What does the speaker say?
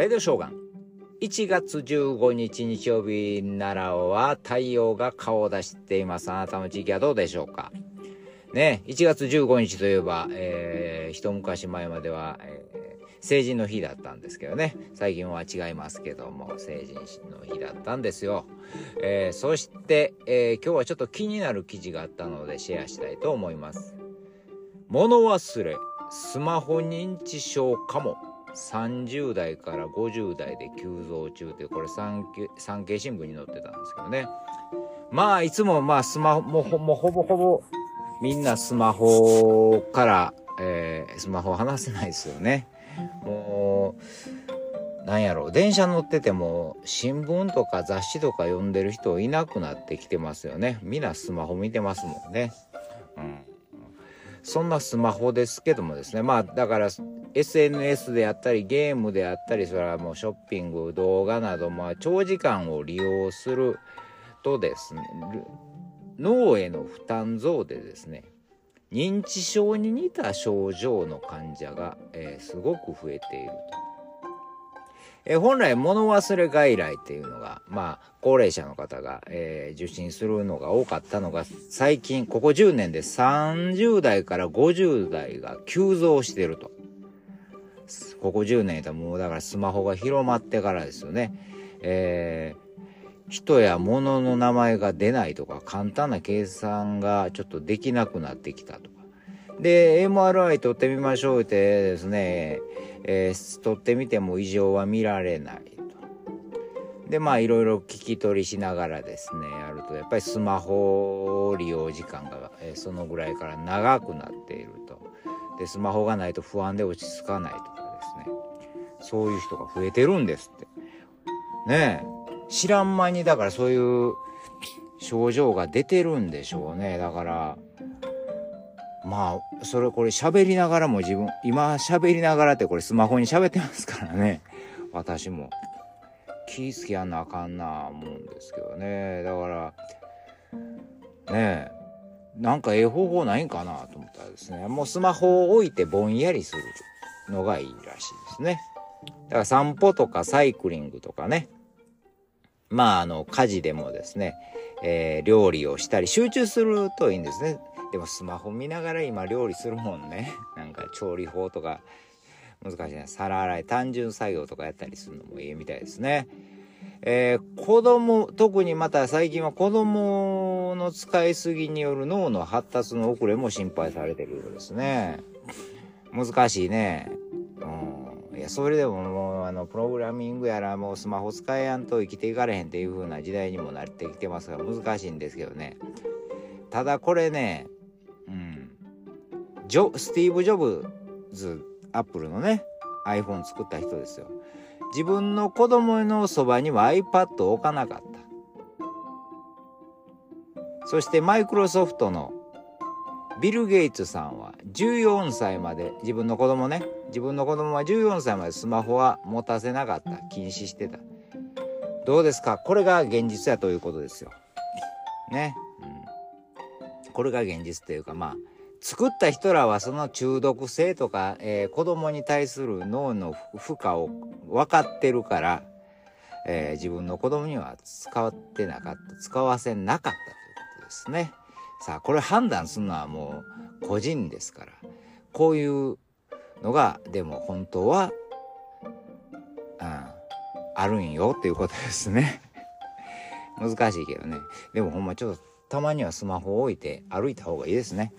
レディオショーガン。1月15日日曜日奈良は太陽が顔を出しています。あなたの地域はどうでしょうか？ね、1月15日といえば、えー、一昔前までは、えー、成人の日だったんですけどね。最近は違いますけども、成人の日だったんですよ。えー、そして、え、今日はちょっと気になる記事があったのでシェアしたいと思います。物忘れ、スマホ認知症かも。30代から50代で急増中というこれ産経産経新聞に載ってたんですけどね。まあいつもまあスマホももほぼほぼみんなスマホから、えー、スマホ離せないですよね。もうなんやろう電車乗ってても新聞とか雑誌とか読んでる人いなくなってきてますよね。みんなスマホ見てますもんね。うん。そんなスマホですけどもですね。まあだから SNS であったりゲームであったりそれはもうショッピング動画などまあ長時間を利用するとですね脳への負担増でですね認知症に似た症状の患者が、えー、すごく増えていると。えー、本来物忘れ外来っていうのが、まあ、高齢者の方が、えー、受診するのが多かったのが、最近、ここ10年で30代から50代が急増してると。ここ10年ともうだからスマホが広まってからですよね。えー、人や物の名前が出ないとか、簡単な計算がちょっとできなくなってきたとか。で、MRI 取ってみましょうってですね、えー、取ってみても異常は見られないと。で、まあいろいろ聞き取りしながらですね、やると、やっぱりスマホ利用時間が、えー、そのぐらいから長くなっていると。で、スマホがないと不安で落ち着かないと。そういう人が増えてるんですって。ねえ。知らん間に、だからそういう症状が出てるんでしょうね。だから、まあ、それこれ喋りながらも自分、今喋りながらってこれスマホに喋ってますからね。私も。気ぃつけやんなあかんな思うんですけどね。だから、ねえ、なんかええ方法ないんかなと思ったらですね、もうスマホを置いてぼんやりするのがいいらしいですね。だから散歩とかサイクリングとかね。まあ、あの、家事でもですね、えー、料理をしたり集中するといいんですね。でもスマホ見ながら今料理するもんね。なんか調理法とか難しいね。皿洗い、単純作業とかやったりするのもいいみたいですね。えー、子供、特にまた最近は子供の使いすぎによる脳の発達の遅れも心配されてるようですね。難しいね。うん。や、それでももう、あの、プログラミングやらもうスマホ使えやんと生きていかれへんっていう風な時代にもなってきてますから難しいんですけどね。ただこれねうん、ジョスティーブ・ジョブズアップルのね iPhone 作った人ですよ。自分の子供のそばには iPad を置かなかった。そしてマイクロソフトのビル・ゲイツさんは14歳まで自分の子供ね。自分の子供は14歳までスマホは持たせなかった。禁止してた。どうですか？これが現実やということですよ。ね、うん、これが現実というかまあ作った人らはその中毒性とか、えー、子供に対する脳の負荷を分かってるから、えー、自分の子供には使ってなかった、使わせなかったということですね。さあ、これ判断するのはもう個人ですから、こういうのが、でも本当は、うん、あるんよっていうことですね。難しいけどね。でもほんまちょっとたまにはスマホを置いて歩いた方がいいですね。